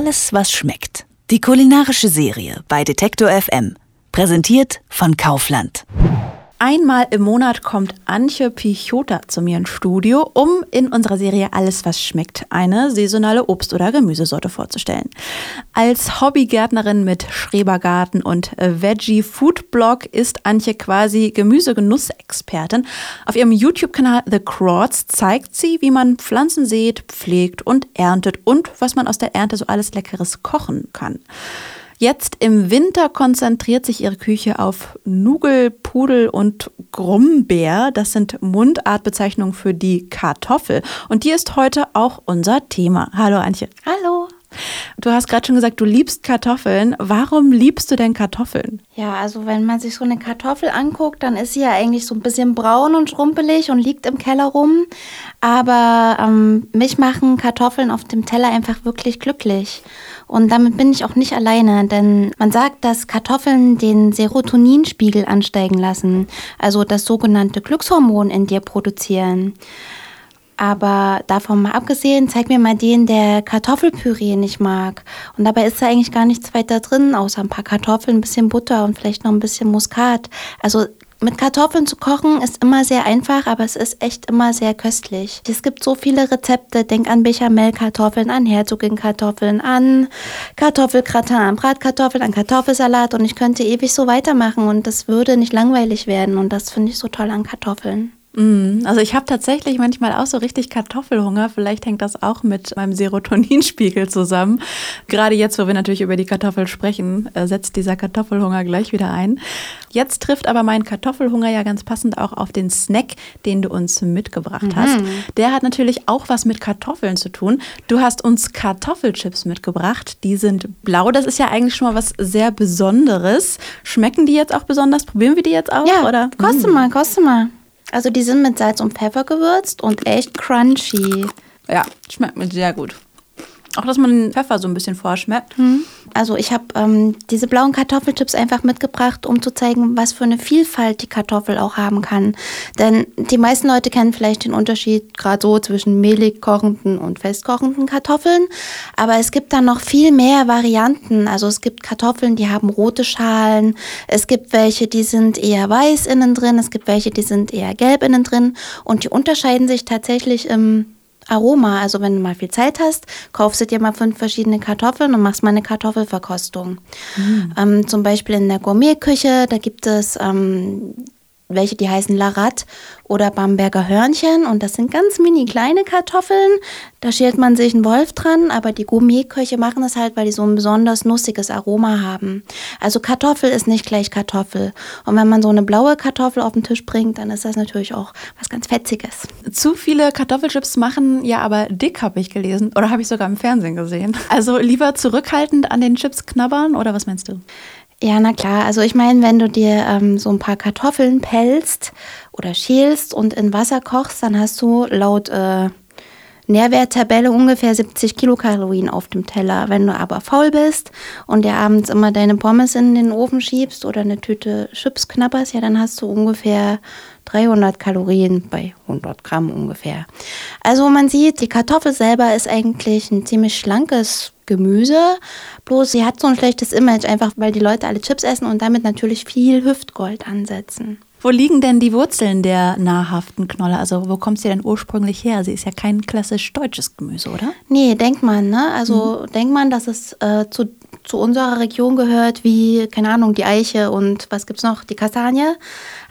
Alles, was schmeckt. Die kulinarische Serie bei Detektor FM. Präsentiert von Kaufland. Einmal im Monat kommt Antje Pichota zu mir ins Studio, um in unserer Serie Alles, was schmeckt, eine saisonale Obst- oder Gemüsesorte vorzustellen. Als Hobbygärtnerin mit Schrebergarten und Veggie-Food-Blog ist Antje quasi Gemüsegenussexpertin. Auf ihrem YouTube-Kanal The Crawds zeigt sie, wie man Pflanzen sät, pflegt und erntet und was man aus der Ernte so alles Leckeres kochen kann. Jetzt im Winter konzentriert sich ihre Küche auf Nugel, Pudel und Grumbeer. Das sind Mundartbezeichnungen für die Kartoffel. Und die ist heute auch unser Thema. Hallo Antje. Hallo. Du hast gerade schon gesagt, du liebst Kartoffeln. Warum liebst du denn Kartoffeln? Ja, also wenn man sich so eine Kartoffel anguckt, dann ist sie ja eigentlich so ein bisschen braun und schrumpelig und liegt im Keller rum. Aber ähm, mich machen Kartoffeln auf dem Teller einfach wirklich glücklich. Und damit bin ich auch nicht alleine, denn man sagt, dass Kartoffeln den Serotoninspiegel ansteigen lassen, also das sogenannte Glückshormon in dir produzieren. Aber davon mal abgesehen, zeig mir mal den, der Kartoffelpüree nicht mag. Und dabei ist da eigentlich gar nichts weiter drin, außer ein paar Kartoffeln, ein bisschen Butter und vielleicht noch ein bisschen Muskat. Also mit Kartoffeln zu kochen ist immer sehr einfach, aber es ist echt immer sehr köstlich. Es gibt so viele Rezepte. Denk an Bechamelkartoffeln, an Herzogin-Kartoffeln, an Kartoffelgratin, an Bratkartoffeln, an Kartoffelsalat und ich könnte ewig so weitermachen und das würde nicht langweilig werden und das finde ich so toll an Kartoffeln. Mm, also ich habe tatsächlich manchmal auch so richtig Kartoffelhunger. Vielleicht hängt das auch mit meinem Serotoninspiegel zusammen. Gerade jetzt, wo wir natürlich über die Kartoffel sprechen, äh, setzt dieser Kartoffelhunger gleich wieder ein. Jetzt trifft aber mein Kartoffelhunger ja ganz passend auch auf den Snack, den du uns mitgebracht mhm. hast. Der hat natürlich auch was mit Kartoffeln zu tun. Du hast uns Kartoffelchips mitgebracht. Die sind blau. Das ist ja eigentlich schon mal was sehr Besonderes. Schmecken die jetzt auch besonders? Probieren wir die jetzt auch? Ja, oder? koste mm. mal, koste mal. Also die sind mit Salz und Pfeffer gewürzt und echt crunchy. Ja, schmeckt mir sehr gut. Auch, dass man den Pfeffer so ein bisschen vorschmeckt. Hm. Also ich habe ähm, diese blauen Kartoffelchips einfach mitgebracht, um zu zeigen, was für eine Vielfalt die Kartoffel auch haben kann. Denn die meisten Leute kennen vielleicht den Unterschied gerade so zwischen mehlig kochenden und festkochenden Kartoffeln. Aber es gibt da noch viel mehr Varianten. Also es gibt Kartoffeln, die haben rote Schalen. Es gibt welche, die sind eher weiß innen drin. Es gibt welche, die sind eher gelb innen drin. Und die unterscheiden sich tatsächlich im Aroma. Also wenn du mal viel Zeit hast, kaufst du dir mal fünf verschiedene Kartoffeln und machst mal eine Kartoffelverkostung. Mhm. Ähm, zum Beispiel in der Gourmetküche, da gibt es ähm, welche, die heißen Larat oder Bamberger Hörnchen und das sind ganz mini kleine Kartoffeln. Da schält man sich einen Wolf dran, aber die Gourmetköche machen das halt, weil die so ein besonders nussiges Aroma haben. Also Kartoffel ist nicht gleich Kartoffel. Und wenn man so eine blaue Kartoffel auf den Tisch bringt, dann ist das natürlich auch was ganz Fetziges. Zu viele Kartoffelchips machen ja aber dick, habe ich gelesen. Oder habe ich sogar im Fernsehen gesehen. Also lieber zurückhaltend an den Chips knabbern oder was meinst du? Ja, na klar. Also ich meine, wenn du dir ähm, so ein paar Kartoffeln pelzt oder schälst und in Wasser kochst, dann hast du laut äh, Nährwerttabelle ungefähr 70 Kilokalorien auf dem Teller. Wenn du aber faul bist und dir abends immer deine Pommes in den Ofen schiebst oder eine Tüte Chips knabberst, ja, dann hast du ungefähr 300 Kalorien bei 100 Gramm ungefähr. Also man sieht, die Kartoffel selber ist eigentlich ein ziemlich schlankes Gemüse. Bloß sie hat so ein schlechtes Image, einfach weil die Leute alle Chips essen und damit natürlich viel Hüftgold ansetzen. Wo liegen denn die Wurzeln der nahrhaften Knolle? Also wo kommt sie denn ursprünglich her? Sie ist ja kein klassisch deutsches Gemüse, oder? Nee, denkt man, ne? Also mhm. denkt man, dass es äh, zu, zu unserer Region gehört, wie, keine Ahnung, die Eiche und was gibt's noch? Die Kastanie.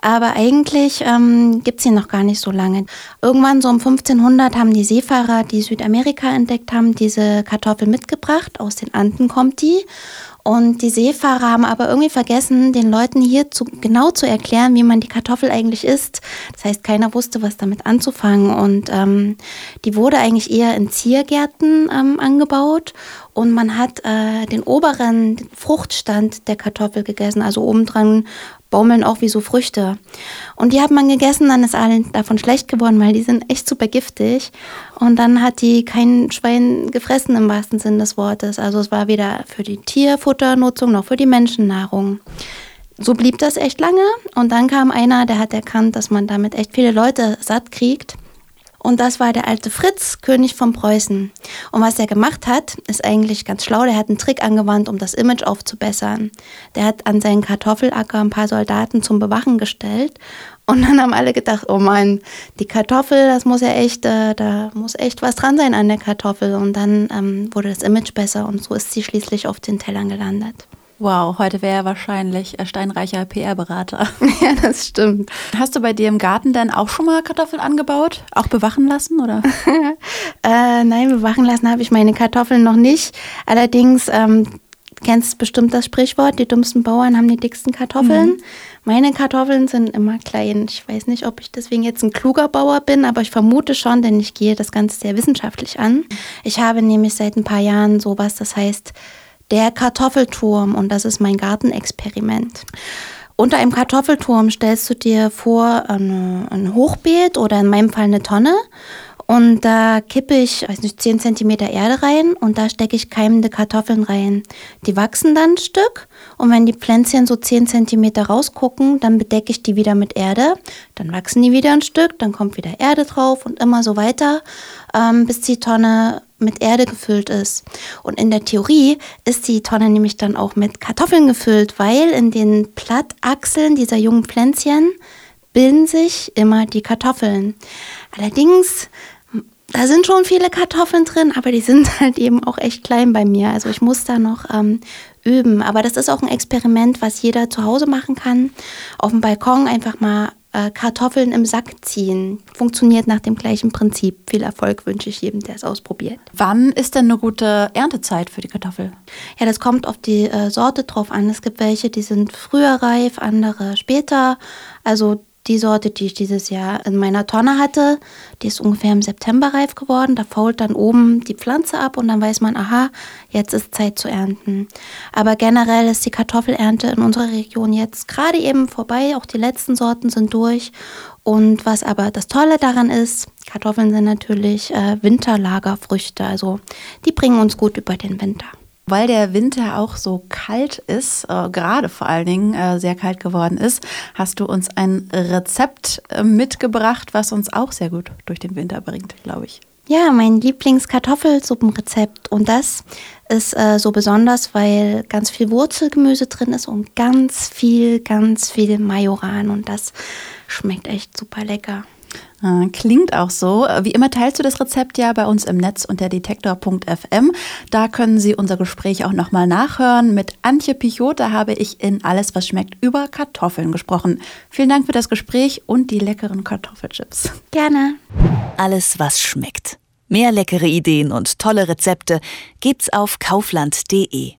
Aber eigentlich ähm, gibt es sie noch gar nicht so lange. Irgendwann so um 1500 haben die Seefahrer, die Südamerika entdeckt haben, diese Kartoffel mitgebracht. Aus den Anden kommt die. Und die Seefahrer haben aber irgendwie vergessen, den Leuten hier zu, genau zu erklären, wie man die Kartoffel eigentlich isst. Das heißt, keiner wusste, was damit anzufangen. Und ähm, die wurde eigentlich eher in Ziergärten ähm, angebaut. Und man hat äh, den oberen Fruchtstand der Kartoffel gegessen, also obendran baumeln auch wie so Früchte. Und die hat man gegessen, dann ist allen davon schlecht geworden, weil die sind echt super giftig. Und dann hat die kein Schwein gefressen im wahrsten Sinn des Wortes. Also es war weder für die Tierfutternutzung noch für die Menschennahrung. So blieb das echt lange. Und dann kam einer, der hat erkannt, dass man damit echt viele Leute satt kriegt. Und das war der alte Fritz, König von Preußen. Und was er gemacht hat, ist eigentlich ganz schlau. Der hat einen Trick angewandt, um das Image aufzubessern. Der hat an seinen Kartoffelacker ein paar Soldaten zum Bewachen gestellt. Und dann haben alle gedacht, oh Mann, die Kartoffel, das muss ja echt, äh, da muss echt was dran sein an der Kartoffel. Und dann ähm, wurde das Image besser und so ist sie schließlich auf den Tellern gelandet. Wow, heute wäre er wahrscheinlich ein steinreicher PR-Berater. Ja, das stimmt. Hast du bei dir im Garten denn auch schon mal Kartoffeln angebaut? Auch bewachen lassen, oder? äh, nein, bewachen lassen habe ich meine Kartoffeln noch nicht. Allerdings ähm, kennst bestimmt das Sprichwort, die dummsten Bauern haben die dicksten Kartoffeln. Mhm. Meine Kartoffeln sind immer klein. Ich weiß nicht, ob ich deswegen jetzt ein kluger Bauer bin, aber ich vermute schon, denn ich gehe das Ganze sehr wissenschaftlich an. Ich habe nämlich seit ein paar Jahren sowas, das heißt der Kartoffelturm und das ist mein Gartenexperiment. Unter einem Kartoffelturm stellst du dir vor ein Hochbeet oder in meinem Fall eine Tonne und da kippe ich, weiß nicht, 10 cm Erde rein und da stecke ich keimende Kartoffeln rein. Die wachsen dann ein Stück und wenn die Pflänzchen so 10 cm rausgucken, dann bedecke ich die wieder mit Erde. Dann wachsen die wieder ein Stück, dann kommt wieder Erde drauf und immer so weiter, ähm, bis die Tonne mit Erde gefüllt ist. Und in der Theorie ist die Tonne nämlich dann auch mit Kartoffeln gefüllt, weil in den Blattachseln dieser jungen Pflänzchen bilden sich immer die Kartoffeln. Allerdings da sind schon viele Kartoffeln drin, aber die sind halt eben auch echt klein bei mir. Also ich muss da noch ähm, üben. Aber das ist auch ein Experiment, was jeder zu Hause machen kann. Auf dem Balkon einfach mal äh, Kartoffeln im Sack ziehen. Funktioniert nach dem gleichen Prinzip. Viel Erfolg wünsche ich jedem, der es ausprobiert. Wann ist denn eine gute Erntezeit für die Kartoffel? Ja, das kommt auf die äh, Sorte drauf an. Es gibt welche, die sind früher reif, andere später. Also die Sorte, die ich dieses Jahr in meiner Tonne hatte, die ist ungefähr im September reif geworden. Da fault dann oben die Pflanze ab und dann weiß man, aha, jetzt ist Zeit zu ernten. Aber generell ist die Kartoffelernte in unserer Region jetzt gerade eben vorbei. Auch die letzten Sorten sind durch. Und was aber das Tolle daran ist, Kartoffeln sind natürlich äh, Winterlagerfrüchte. Also die bringen uns gut über den Winter. Weil der Winter auch so kalt ist, äh, gerade vor allen Dingen äh, sehr kalt geworden ist, hast du uns ein Rezept äh, mitgebracht, was uns auch sehr gut durch den Winter bringt, glaube ich. Ja, mein Lieblingskartoffelsuppenrezept. Und das ist äh, so besonders, weil ganz viel Wurzelgemüse drin ist und ganz viel, ganz viel Majoran. Und das schmeckt echt super lecker. Ah, klingt auch so. Wie immer teilst du das Rezept ja bei uns im Netz unter detektor.fm. Da können Sie unser Gespräch auch nochmal nachhören. Mit Antje Pichot, da habe ich in Alles, was schmeckt, über Kartoffeln gesprochen. Vielen Dank für das Gespräch und die leckeren Kartoffelchips. Gerne. Alles, was schmeckt. Mehr leckere Ideen und tolle Rezepte gibt's auf kaufland.de.